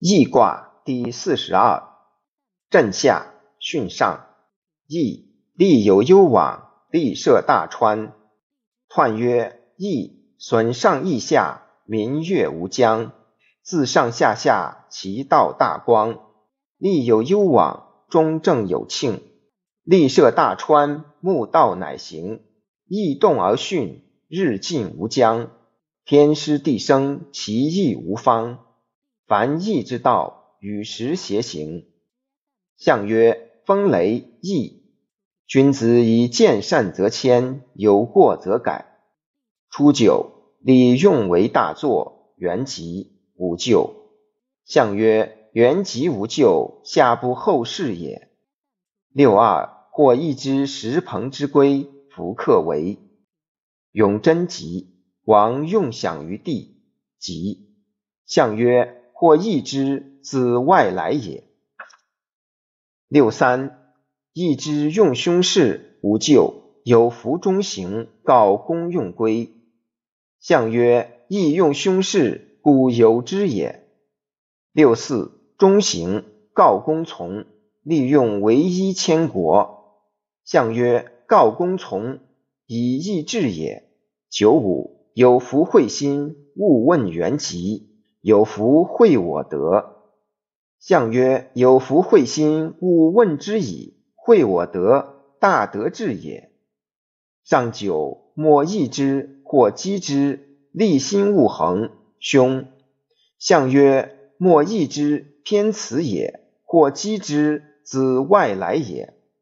易卦第四十二，震下巽上，易利有攸往，利涉大川。彖曰：易损上益下，民月无疆。自上下下，其道大光。利有攸往，中正有庆。利涉大川，木道乃行。易动而巽，日进无疆。天师地生，其义无方。凡易之道，与时偕行。象曰：风雷易。君子以见善则迁，有过则改。初九，礼用为大作，元吉，无咎。象曰：元吉无咎，下不后事也。六二，或一之石朋之龟，弗克为。永贞吉，王用享于地，吉。象曰。或易之，自外来也。六三，易之用凶事，无咎，有福中行，告公用归。象曰：易用凶事，故有之也。六四，中行，告公从，利用唯一千国。象曰：告公从，以易治也。九五，有福会心，勿问原籍。有福会我德，象曰：有福会心，勿问之矣。会我德，大德至也。上九，莫易之，或击之，立心勿恒，凶。象曰：莫易之，偏辞也；或击之，子外来也。